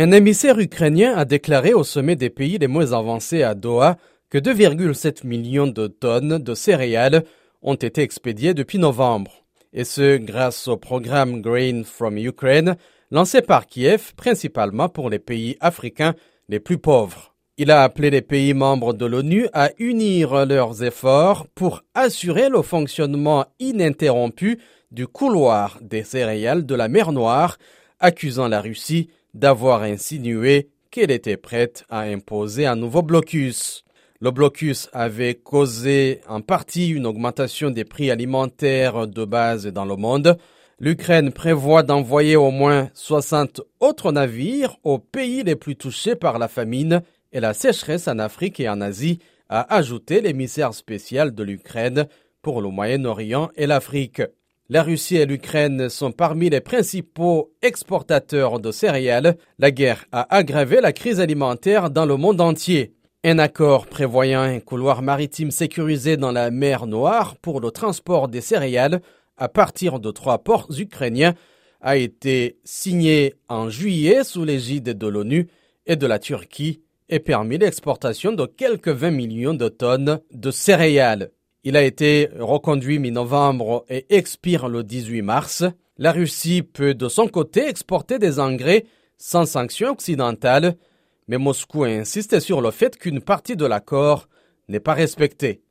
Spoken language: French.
Un émissaire ukrainien a déclaré au sommet des pays les moins avancés à Doha que 2,7 millions de tonnes de céréales ont été expédiées depuis novembre. Et ce, grâce au programme Grain from Ukraine, lancé par Kiev principalement pour les pays africains les plus pauvres. Il a appelé les pays membres de l'ONU à unir leurs efforts pour assurer le fonctionnement ininterrompu du couloir des céréales de la mer Noire, accusant la Russie d'avoir insinué qu'elle était prête à imposer un nouveau blocus. Le blocus avait causé en partie une augmentation des prix alimentaires de base dans le monde. L'Ukraine prévoit d'envoyer au moins 60 autres navires aux pays les plus touchés par la famine et la sécheresse en Afrique et en Asie, a ajouté l'émissaire spécial de l'Ukraine pour le Moyen-Orient et l'Afrique. La Russie et l'Ukraine sont parmi les principaux exportateurs de céréales. La guerre a aggravé la crise alimentaire dans le monde entier. Un accord prévoyant un couloir maritime sécurisé dans la mer Noire pour le transport des céréales à partir de trois ports ukrainiens a été signé en juillet sous l'égide de l'ONU et de la Turquie et permis l'exportation de quelques 20 millions de tonnes de céréales. Il a été reconduit mi-novembre et expire le 18 mars. La Russie peut de son côté exporter des engrais sans sanctions occidentales, mais Moscou insiste sur le fait qu'une partie de l'accord n'est pas respectée.